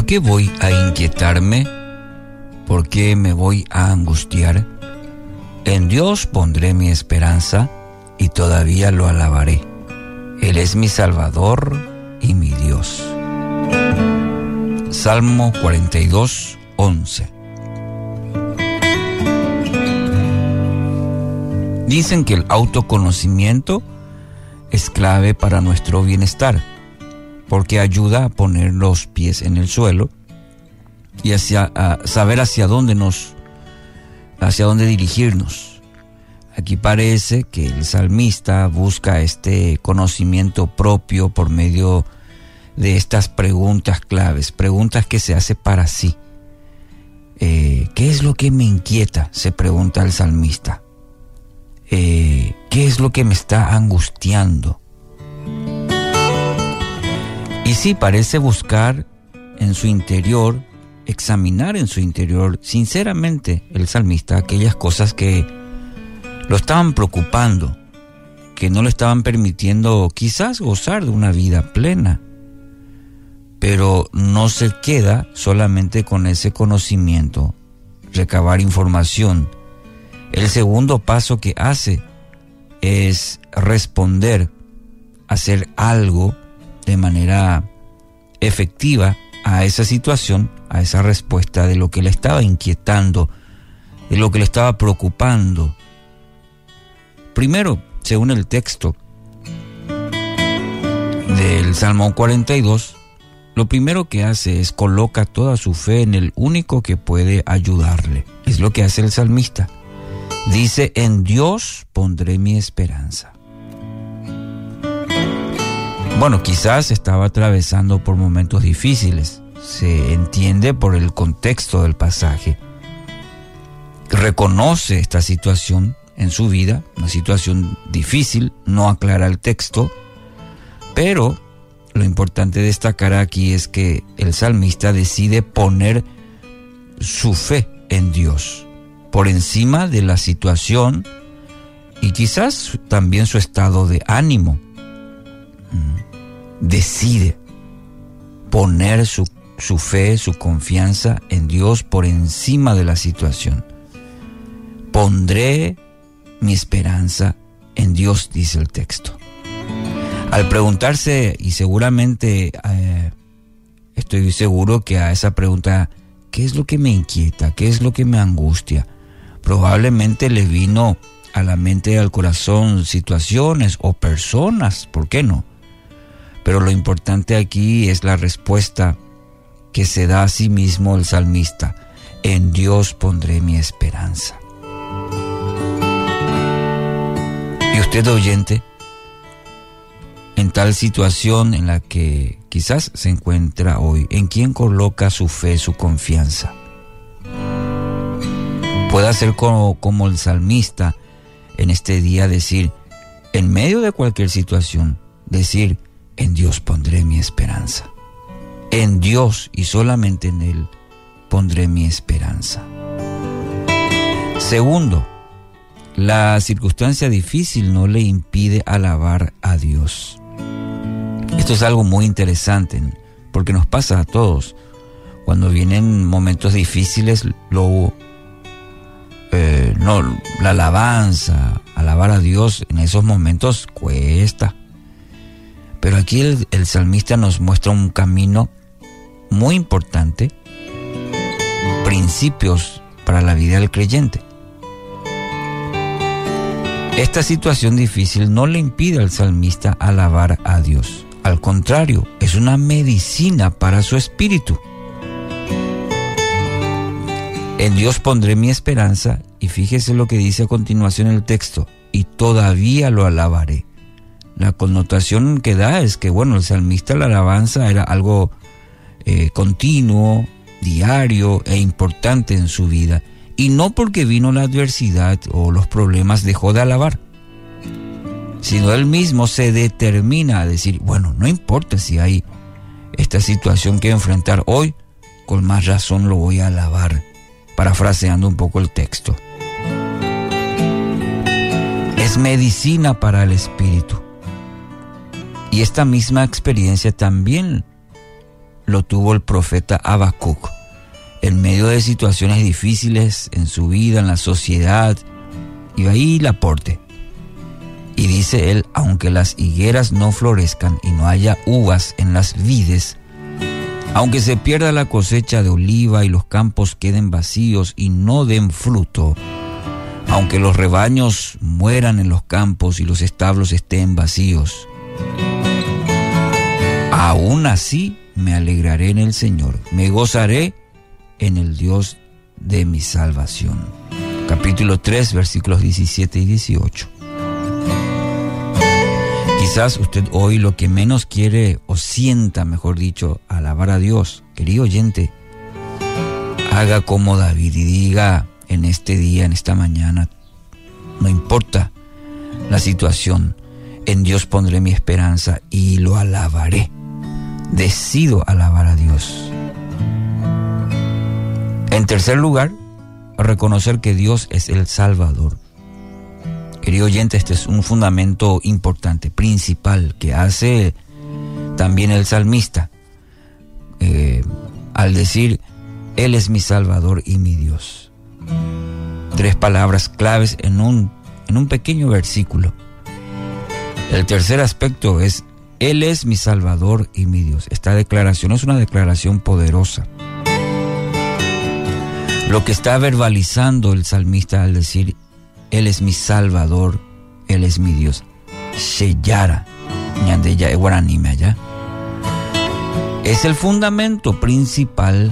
¿Por qué voy a inquietarme? ¿Por qué me voy a angustiar? En Dios pondré mi esperanza y todavía lo alabaré. Él es mi Salvador y mi Dios. Salmo 42, 11. Dicen que el autoconocimiento es clave para nuestro bienestar, porque ayuda a poner los pies en el suelo y hacia, a saber hacia dónde nos, hacia dónde dirigirnos. Aquí parece que el salmista busca este conocimiento propio por medio de estas preguntas claves, preguntas que se hace para sí. Eh, ¿Qué es lo que me inquieta? Se pregunta el salmista. Eh, ¿Qué es lo que me está angustiando? Y sí, parece buscar en su interior, examinar en su interior sinceramente el salmista aquellas cosas que lo estaban preocupando, que no le estaban permitiendo quizás gozar de una vida plena. Pero no se queda solamente con ese conocimiento, recabar información, el segundo paso que hace es responder, hacer algo de manera efectiva a esa situación, a esa respuesta de lo que le estaba inquietando, de lo que le estaba preocupando. Primero, según el texto del Salmo 42, lo primero que hace es coloca toda su fe en el único que puede ayudarle. Es lo que hace el salmista. Dice, en Dios pondré mi esperanza. Bueno, quizás estaba atravesando por momentos difíciles, se entiende por el contexto del pasaje. Reconoce esta situación en su vida, una situación difícil, no aclara el texto, pero lo importante destacar aquí es que el salmista decide poner su fe en Dios por encima de la situación y quizás también su estado de ánimo. Decide poner su, su fe, su confianza en Dios por encima de la situación. Pondré mi esperanza en Dios, dice el texto. Al preguntarse, y seguramente eh, estoy seguro que a esa pregunta, ¿qué es lo que me inquieta? ¿Qué es lo que me angustia? probablemente le vino a la mente y al corazón situaciones o personas, ¿por qué no? Pero lo importante aquí es la respuesta que se da a sí mismo el salmista. En Dios pondré mi esperanza. Y usted oyente, en tal situación en la que quizás se encuentra hoy, ¿en quién coloca su fe, su confianza? pueda ser como, como el salmista en este día decir, en medio de cualquier situación, decir, en Dios pondré mi esperanza. En Dios y solamente en Él pondré mi esperanza. Segundo, la circunstancia difícil no le impide alabar a Dios. Esto es algo muy interesante porque nos pasa a todos. Cuando vienen momentos difíciles, eh, no, la alabanza, alabar a Dios en esos momentos cuesta. Pero aquí el, salmista nos muestra un camino muy importante, principios para la vida del creyente. Esta situación difícil no le impide al salmista alabar a Dios. Al contrario, es una medicina para su espíritu. En Dios pondré mi esperanza y fíjese lo que dice a continuación el texto, y todavía lo alabaré. La connotación que da es que, bueno, el salmista la alabanza era algo eh, continuo, diario e importante en su vida, y no porque vino la adversidad o los problemas dejó de alabar, sino él mismo se determina a decir, bueno, no importa si hay esta situación que enfrentar hoy, con más razón lo voy a alabar parafraseando un poco el texto. Es medicina para el espíritu. Y esta misma experiencia también lo tuvo el profeta Habacuc. En medio de situaciones difíciles en su vida, en la sociedad, y ahí la porte. Y dice él, aunque las higueras no florezcan y no haya uvas en las vides, aunque se pierda la cosecha de oliva y los campos queden vacíos y no den fruto, aunque los rebaños mueran en los campos y los establos estén vacíos, aún así me alegraré en el Señor, me gozaré en el Dios de mi salvación. Capítulo 3, versículos 17 y 18. Quizás usted hoy lo que menos quiere o sienta, mejor dicho, alabar a Dios. Querido oyente, haga como David y diga en este día, en esta mañana, no importa la situación, en Dios pondré mi esperanza y lo alabaré. Decido alabar a Dios. En tercer lugar, reconocer que Dios es el Salvador. Querido oyente, este es un fundamento importante, principal, que hace también el salmista eh, al decir, Él es mi Salvador y mi Dios. Tres palabras claves en un, en un pequeño versículo. El tercer aspecto es, Él es mi Salvador y mi Dios. Esta declaración es una declaración poderosa. Lo que está verbalizando el salmista al decir, Él es mi Salvador, Él es mi Dios. Sheyara, allá. Es el fundamento principal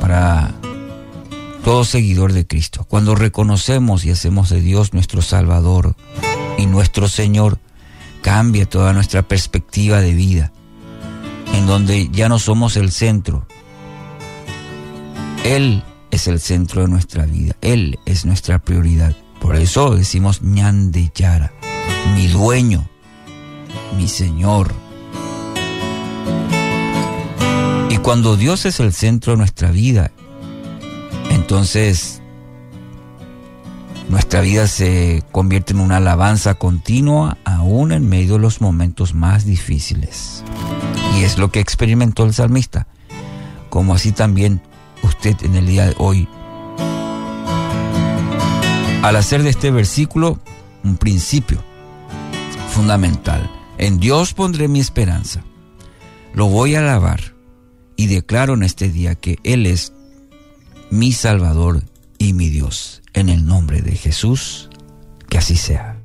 para todo seguidor de Cristo. Cuando reconocemos y hacemos de Dios nuestro Salvador y nuestro Señor, cambia toda nuestra perspectiva de vida, en donde ya no somos el centro. Él es el centro de nuestra vida. Él es nuestra prioridad. Por eso decimos Ñande Yara, mi dueño, mi Señor. Y cuando Dios es el centro de nuestra vida, entonces nuestra vida se convierte en una alabanza continua aún en medio de los momentos más difíciles. Y es lo que experimentó el salmista, como así también usted en el día de hoy. Al hacer de este versículo un principio fundamental. En Dios pondré mi esperanza. Lo voy a alabar y declaro en este día que Él es mi Salvador y mi Dios. En el nombre de Jesús, que así sea.